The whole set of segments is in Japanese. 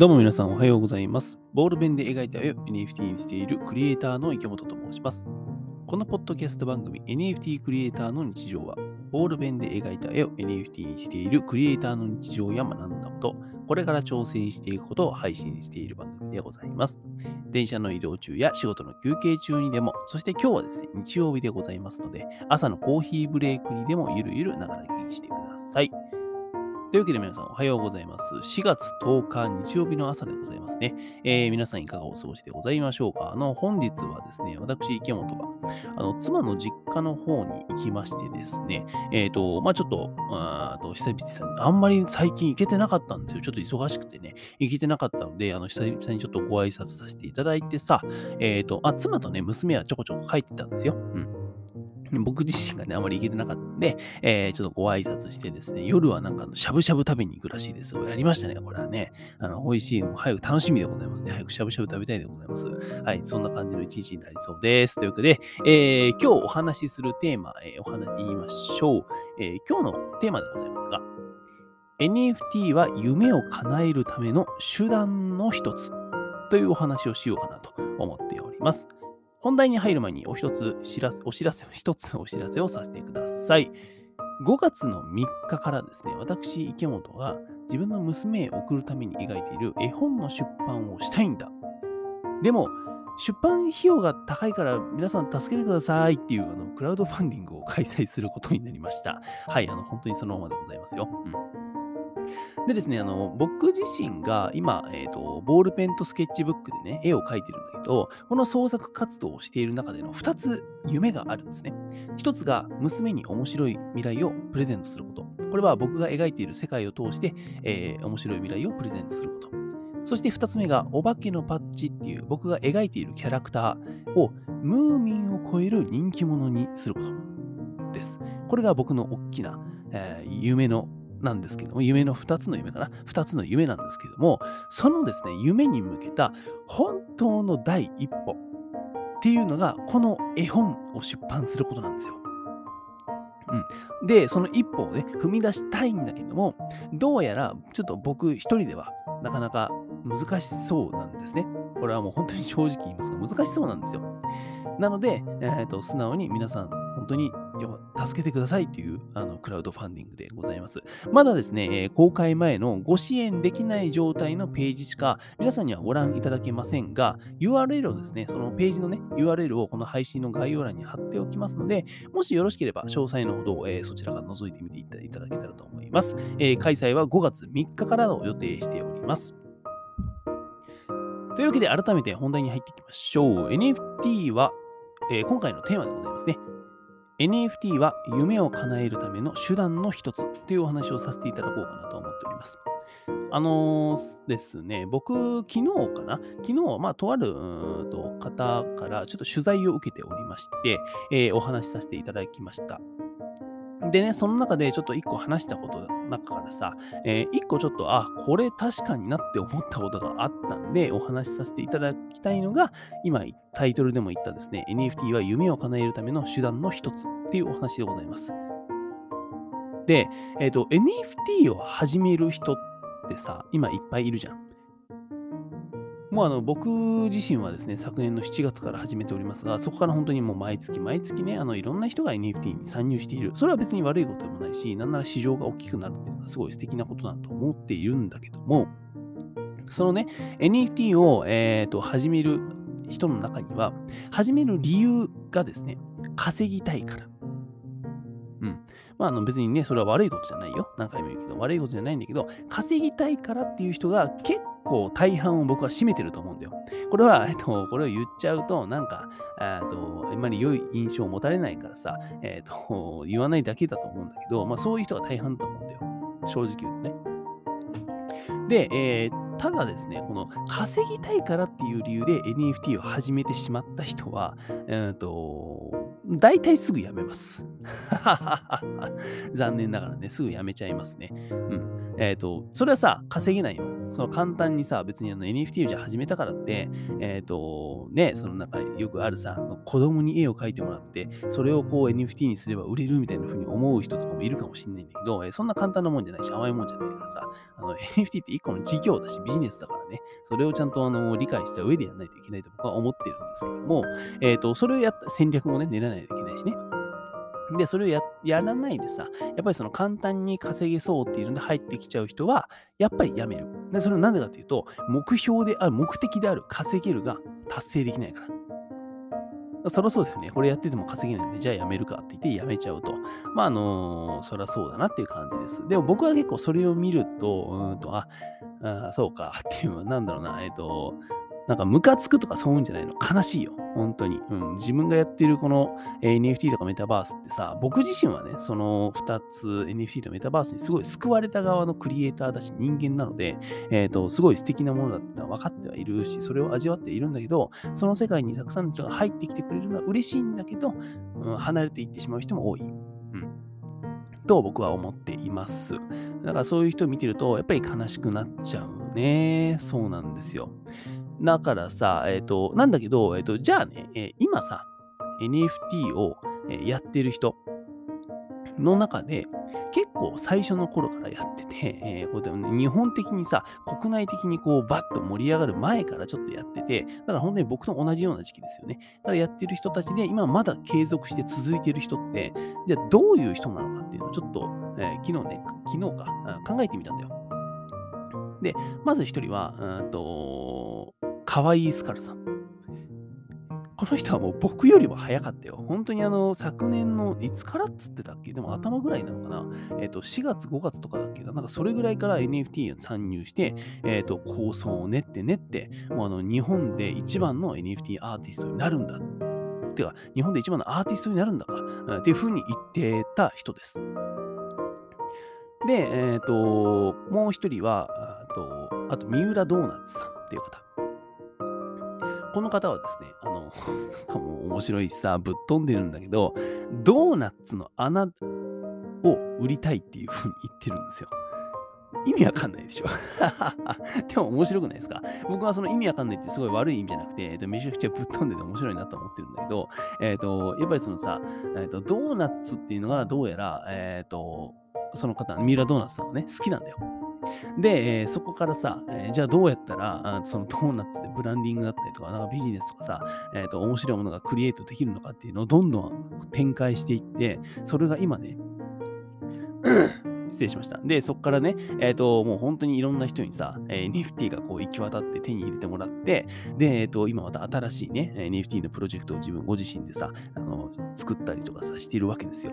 どうも皆さんおはようございます。ボールペンで描いた絵を NFT にしているクリエイターの池本と申します。このポッドキャスト番組 NFT クリエイターの日常は、ボールペンで描いた絵を NFT にしているクリエイターの日常や学んだこと、これから挑戦していくことを配信している番組でございます。電車の移動中や仕事の休憩中にでも、そして今日はですね、日曜日でございますので、朝のコーヒーブレイクにでもゆるゆるながら聞きしてください。というわけで皆さんおはようございます。4月10日日曜日の朝でございますね。えー皆さんいかがお過ごしでございましょうか？あの、本日はですね、私、池本が、あの、妻の実家の方に行きましてですね、えっ、と、まあちょっと、あと、久々に、あんまり最近行けてなかったんですよ。ちょっと忙しくてね、行けてなかったので、あの、久々にちょっとご挨拶させていただいてさ、えっ、と、あ、妻とね、娘はちょこちょこ帰ってたんですよ。うん。僕自身がね、あまり行けてなかったんで、えーちょっとご挨拶してですね、夜はなんかしゃぶしゃぶ食べに行くらしいです。やりましたね、これはね。あの、美味しいの、早く楽しみでございますね。早くしゃぶしゃぶ食べたいでございます。はい、そんな感じの一日になりそうです。というわけで、えー今日お話しするテーマ、えーお話言いましょう、えー今日のテーマでございますが、NFT は夢を叶えるための手段の一つというお話をしようかなと思っております。本題に入る前にお一つ知らせお知らせ、一つお知らせをさせてください。5月の3日からですね、私、池本が自分の娘へ送るために描いている絵本の出版をしたいんだ。でも、出版費用が高いから皆さん助けてくださいっていうあのクラウドファンディングを開催することになりました。はい、あの本当にそのままでございますよ。うんでですね、あの僕自身が今、えーと、ボールペンとスケッチブックでね、絵を描いてるんだけど、この創作活動をしている中での2つ夢があるんですね。1つが娘に面白い未来をプレゼントすること。これは僕が描いている世界を通して、えー面白い未来をプレゼントすること。そして2つ目が、お化けのパッチっていう僕が描いているキャラクターをムーミンを超える人気者にすることです。これが僕の大きな、えー夢のなんですけども、夢の2つの夢かな ?2 つの夢なんですけども、そのですね、夢に向けた本当の第一歩っていうのが、この絵本を出版することなんですよ。うん、で、その一歩をね、踏み出したいんだけども、どうやらちょっと僕一人ではなかなか難しそうなんですね。これはもう本当に正直言いますが、難しそうなんですよ。なので、えーと素直に皆さん、本当に助けてくださいというあのクラウドファンディングでございます。まだですね、え公開前のご支援できない状態のページしか皆さんにはご覧いただけませんが、URL をですね、そのページのね、URL をこの配信の概要欄に貼っておきますので、もしよろしければ詳細のほど、えそちらから覗いてみていただけたらと思います。え開催は5月3日からを予定しております。というわけで改めて本題に入っていきましょう。NFT は、え今回のテーマでございますね。NFT は夢を叶えるための手段の一つというお話をさせていただこうかなと思っております。あのですね、僕、昨日かな？昨日、まあ、とある方からちょっと取材を受けておりまして、えーお話しさせていただきました。でね、その中でちょっと一個話したことの中からさ、えー一個ちょっと、あ、これ確かになって思ったことがあったんで、お話しさせていただきたいのが、今タイトルでも言ったですね、NFT は夢を叶えるための手段の一つっていうお話でございます。で、えっ、と、NFT を始める人ってさ、今いっぱいいるじゃん。もうあの僕自身はですね、昨年の7月から始めておりますが、そこから本当にもう毎月毎月ね、あのいろんな人が NFT に参入している。それは別に悪いことでもないし、なんなら市場が大きくなるっていうのはすごい素敵なことだと思っているんだけども、そのね、NFT を、えー、と始める人の中には、始める理由がですね、稼ぎたいから。うん。まあ、あの別にね、それは悪いことじゃないよ。何回も言うけど、悪いことじゃないんだけど、稼ぎたいからっていう人が結構構大半を僕は占めてると思うんだよ。これは、えっと、これを言っちゃうと、なんか、えっと、あんまり良い印象を持たれないからさ、えっと、言わないだけだと思うんだけど、まあそういう人が大半だと思うんだよ。正直言うとね。で、えーただですね、この稼ぎたいからっていう理由で NFT を始めてしまった人は、えーと、大体すぐやめます。残念ながらね、すぐやめちゃいますね。うん。えっ、と、それはさ、稼げないの。その簡単にさ、別にあの NFT をじゃ始めたからって、えっ、ー、と、ね、そのなんかよくあるさ、子供に絵を描いてもらって、それをこう NFT にすれば売れるみたいな風に思う人とかもいるかもしれないんだけど、えそんな簡単なもんじゃないし、甘いもんじゃないからさ、NFT って一個の事業だし、ビジネスだからね、それをちゃんとあの理解した上でやらないといけないと僕は思ってるんですけども、えっ、ー、と、それをやった戦略もね、練らないといけないしね。で、それをややらないでさ、やっぱりその簡単に稼げそうっていうので入ってきちゃう人は、やっぱりやめる。で、それは何でかというと、目標である、目的である稼げるが達成できないから。そりゃそうですよね。これやってても稼げないんで、じゃあやめるかって言ってやめちゃうと。まあ、あのー、そりゃそうだなっていう感じです。でも僕は結構それを見ると、うんと、あ、あそうかっていう、なんだろうな、えっ、と、なんかムカつくとかそういうんじゃないの。悲しいよ。本当に。うん。自分がやってるこの、NFT とかメタバースってさ、僕自身はね、その2つ NFT とメタバースにすごい救われた側のクリエイターだし人間なので、えっ、ー、と、すごい素敵なものだってのは分かってはいるし、それを味わっているんだけど、その世界にたくさんの人が入ってきてくれるのは嬉しいんだけど、うん、離れていってしまう人も多い。と僕は思っています。だからそういう人を見てると、やっぱり悲しくなっちゃうね。そうなんですよ。だからさ、えっ、ー、と、なんだけど、えっ、ー、と、じゃあね、えー、今さ、NFT をやってる人の中で、結構最初の頃からやってて、えー、こうね、日本的にさ、国内的にこうバッと盛り上がる前からちょっとやってて、だから本当に僕と同じような時期ですよね。だからやってる人たちで、今まだ継続して続いてる人って、じゃあどういう人なのかっていうのをちょっと、えー、昨日ね、昨日か、考えてみたんだよ。で、まず一人は、うんと、かわいスカルさん。この人はもう僕よりも早かったよ。本当にあの、昨年のいつからっつってたっけ？でも頭ぐらいなのかな？えっ、ー、と、4月、5月とかだっけななんかそれぐらいから NFT に参入して、えっ、ー、と、構想を練って練って、もうあの、日本で一番の NFT アーティストになるんだ。てか、日本で一番のアーティストになるんだか、っていうふうに言ってた人です。で、えっ、ー、と、もう一人は、あと、あと、三浦ドーナツさんっていう方。この方はですね、あの、なんかもう面白いしさ、ぶっ飛んでるんだけど、ドーナツの穴を売りたいっていう風に言ってるんですよ。意味わかんないでしょ でも面白くないですか？僕はその意味わかんないってすごい悪い意味じゃなくて、えっと、めちゃくちゃぶっ飛んでて面白いなと思ってるんだけど、えっ、と、やっぱりそのさ、えっ、と、ドーナツっていうのがどうやら、えっ、と、その方、ミイラドーナツさんはね、好きなんだよ。で、えー、そこからさ、えー、じゃあどうやったら、そのドーナツでブランディングだったりとか、なんかビジネスとかさ、えっ、ー、と、面白いものがクリエイトできるのかっていうのをどんどん展開していって、それが今ね、失礼しました。で、そこからね、えっ、ー、と、もう本当にいろんな人にさ、えー、NFT がこう行き渡って手に入れてもらって、で、えっ、ー、と、今また新しいね、NFT のプロジェクトを自分ご自身でさ、あの作ったりとかさ、しているわけですよ。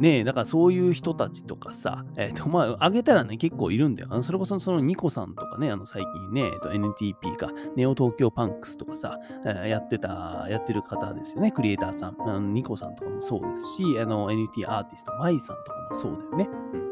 ねえ、だからそういう人たちとかさ、えっ、ー、と、まあ、あげたらね、結構いるんだよ。あのそれこそそのニコさんとかね、あの最近ね、えっと、NTP か、ネオ東京パンクスとかさ、えー、やってた、やってる方ですよね、クリエイターさん。あのニコさんとかもそうですし、あの、NFT アーティスト、マイさんとかもそうだよね。うん。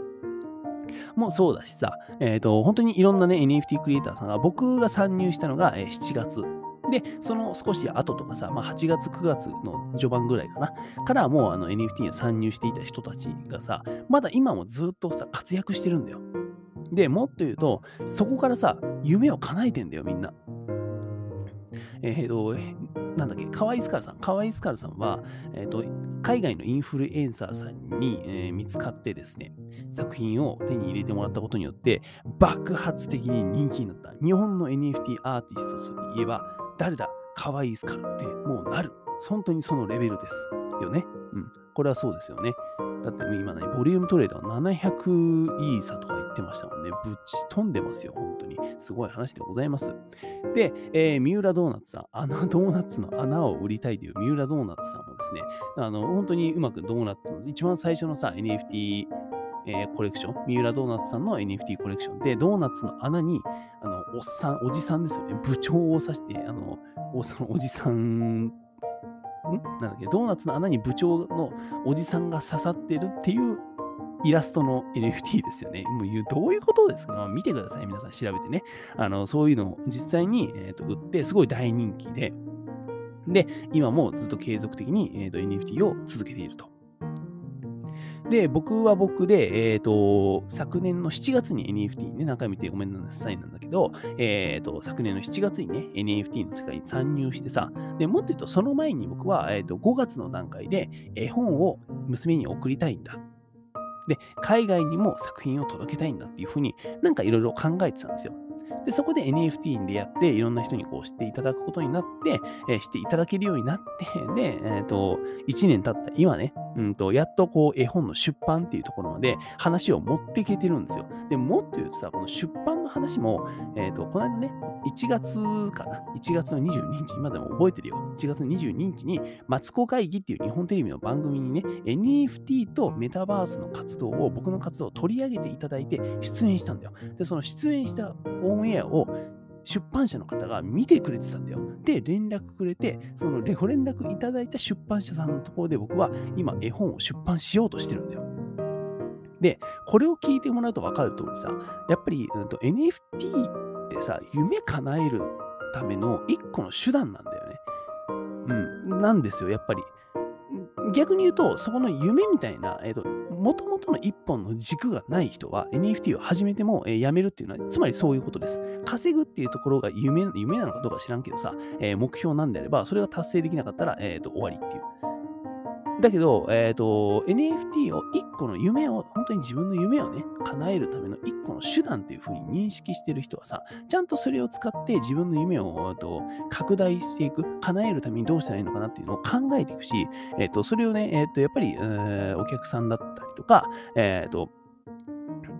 もうそうだしさ、えっ、ー、と、本当にいろんなね、NFT クリエイターさんが、僕が参入したのが、えー、7月で、その少し後とかさ、まあ、8月、9月の序盤ぐらいかな、からもうあの NFT に参入していた人たちがさ、まだ今もずっとさ、活躍してるんだよ。で、もっと言うと、そこからさ、夢を叶えてんだよ、みんな。えっ、ー、と、なんだっけ、カワイスカルさん。カワイスカルさんは、えっ、と、海外のインフルエンサーさんに、えー、見つかってですね、作品を手に入れてもらったことによって、爆発的に人気になった。日本の NFT アーティストといえば、誰だ可愛いスカルってもうなる。本当にそのレベルですよね。うん。これはそうですよね。だって今ね、ボリュームトレードは700イーサとか言ってましたもんね。ぶち飛んでますよ、本当に。すごい話でございます。で、えー、三浦ドーナツさん、あのドーナツの穴を売りたいという三浦ドーナツさんもですね、あの、本当にうまくドーナツの一番最初のさ、NFT えー、コレクション、三浦ドーナツさんの NFT コレクションで、ドーナツの穴に、あの、おっさん、おじさんですよね、部長を指して、あの、おそのおじさん、ん？なんだっけ、ドーナツの穴に部長のおじさんが刺さってるっていうイラストの NFT ですよね。もうどういうことですか、まあ、見てください。皆さん調べてね。あのそういうのを実際に、えーと、売って、すごい大人気で、で、今もずっと継続的に、えーと NFT を続けていると。で、僕は僕で、えっ、と、昨年の7月に NFT ね、何回も言ってごめんなさいなんだけど、えっ、と、昨年の7月にね、NFT の世界に参入してさ、で、もっと言うと、その前に僕は、えっ、と、5月の段階で絵本を娘に送りたいんだ。で、海外にも作品を届けたいんだっていうふうになんかいろいろ考えてたんですよ。で、そこで NFT に出会って、いろんな人にこう知っていただくことになって、えー、知っていただけるようになって、で、えっ、ー、と、1年経った今ね、うんと、やっとこう絵本の出版っていうところまで話を持っていけてるんですよ。で、もっと言うとさ、この出版の話も、えっ、ー、と、この間ね、1月かな ?1 月の22日、今でも覚えてるよ。1月の22日に、マツコ会議っていう日本テレビの番組にね、NFT とメタバースの活動を、僕の活動を取り上げていただいて出演したんだよ。で、その出演したオンエアを出版社の方が見てくれてたんだよ。で、連絡くれて、そのご連絡いただいた出版社さんのところで僕は今絵本を出版しようとしてるんだよ。で、これを聞いてもらうと分かる通りさ、やっぱり、うん、NFT ってさ、夢叶えるための一個の手段なんだよね。うん、なんですよ、やっぱり。逆に言うと、そこの夢みたいな、えっ、ー、と、もともとの一本の軸がない人は NFT を始めても、えー、やめるっていうのは、つまりそういうことです。稼ぐっていうところが夢夢なのかどうか知らんけどさ、えー、目標なんであれば、それが達成できなかったら、えーと、終わりっていう。だけど、えっ、ー、と、NFT を一個の夢を、本当に自分の夢をね、叶えるための一個の手段っていうふうに認識してる人はさ、ちゃんとそれを使って自分の夢をと拡大していく、叶えるためにどうしたらいいのかなっていうのを考えていくし、えっ、ー、と、それをね、えっ、ー、と、やっぱり、えー、お客さんだったりとか、えっ、と、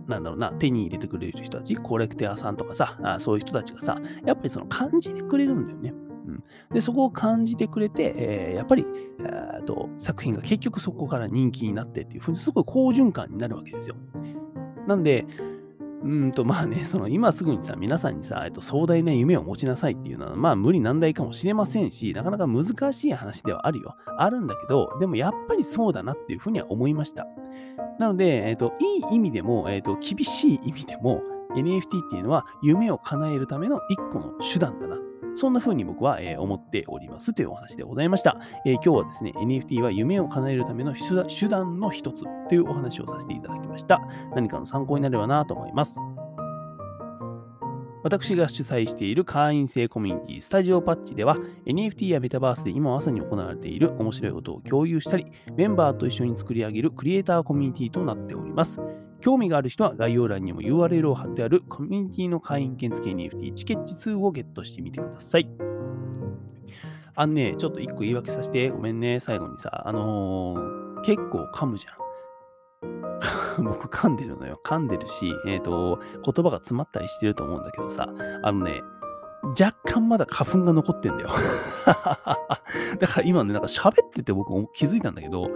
なんだろうな、手に入れてくれる人たち、コレクターさんとかさ、あそういう人たちがさ、やっぱりその感じてくれるんだよね。うん、でそこを感じてくれて、えー、やっぱり、えーと、作品が結局そこから人気になってっていうふうにすごい好循環になるわけですよ。なんで、うんと まあね、その今すぐにさ、皆さんにさ、えっと、壮大な夢を持ちなさいっていうのは、まあ無理難題かもしれませんし、なかなか難しい話ではあるよ。あるんだけど、でもやっぱりそうだなっていうふうには思いました。なので、えっと、いい意味でも、えっと、厳しい意味でも、NFT っていうのは夢を叶えるための一個の手段だなそんな風に僕は、えー、思っておりますというお話でございました、えー、今日はですね、NFT は夢を叶えるための手段の一つというお話をさせていただきました。何かの参考になればなと思います。私が主催している会員制コミュニティスタジオパッチでは NFT やメタバースで今まさに行われている面白いことを共有したりメンバーと一緒に作り上げるクリエイターコミュニティとなっております。興味がある人は概要欄にも URL を貼ってあるコミュニティの会員券付き NFT チケッチ2をゲットしてみてください。あのね、ちょっと一個言い訳させて、ごめんね、最後にさ、あのー、結構噛むじゃん。僕噛んでるのよ。噛んでるし、えっ、ー、と、言葉が詰まったりしてると思うんだけどさ、あのね、若干まだ花粉が残ってんだよ だから今ね、なんか喋ってて僕気づいたんだけど、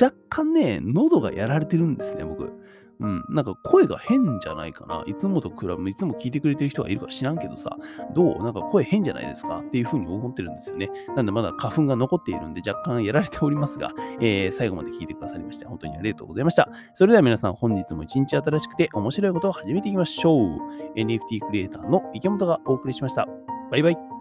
若干ね、喉がやられてるんですね、僕。うん、なんか声が変じゃないかな。いつもと比べ、いつも聞いてくれてる人がいるか知らんけどさ、どう？なんか声変じゃないですかっていうふうに思ってるんですよね。なんでまだ花粉が残っているんで若干やられておりますが、えー、最後まで聞いてくださりまして本当にありがとうございました。それでは皆さん本日も一日新しくて面白いことを始めていきましょう。NFT クリエイターの池本がお送りしました。バイバイ。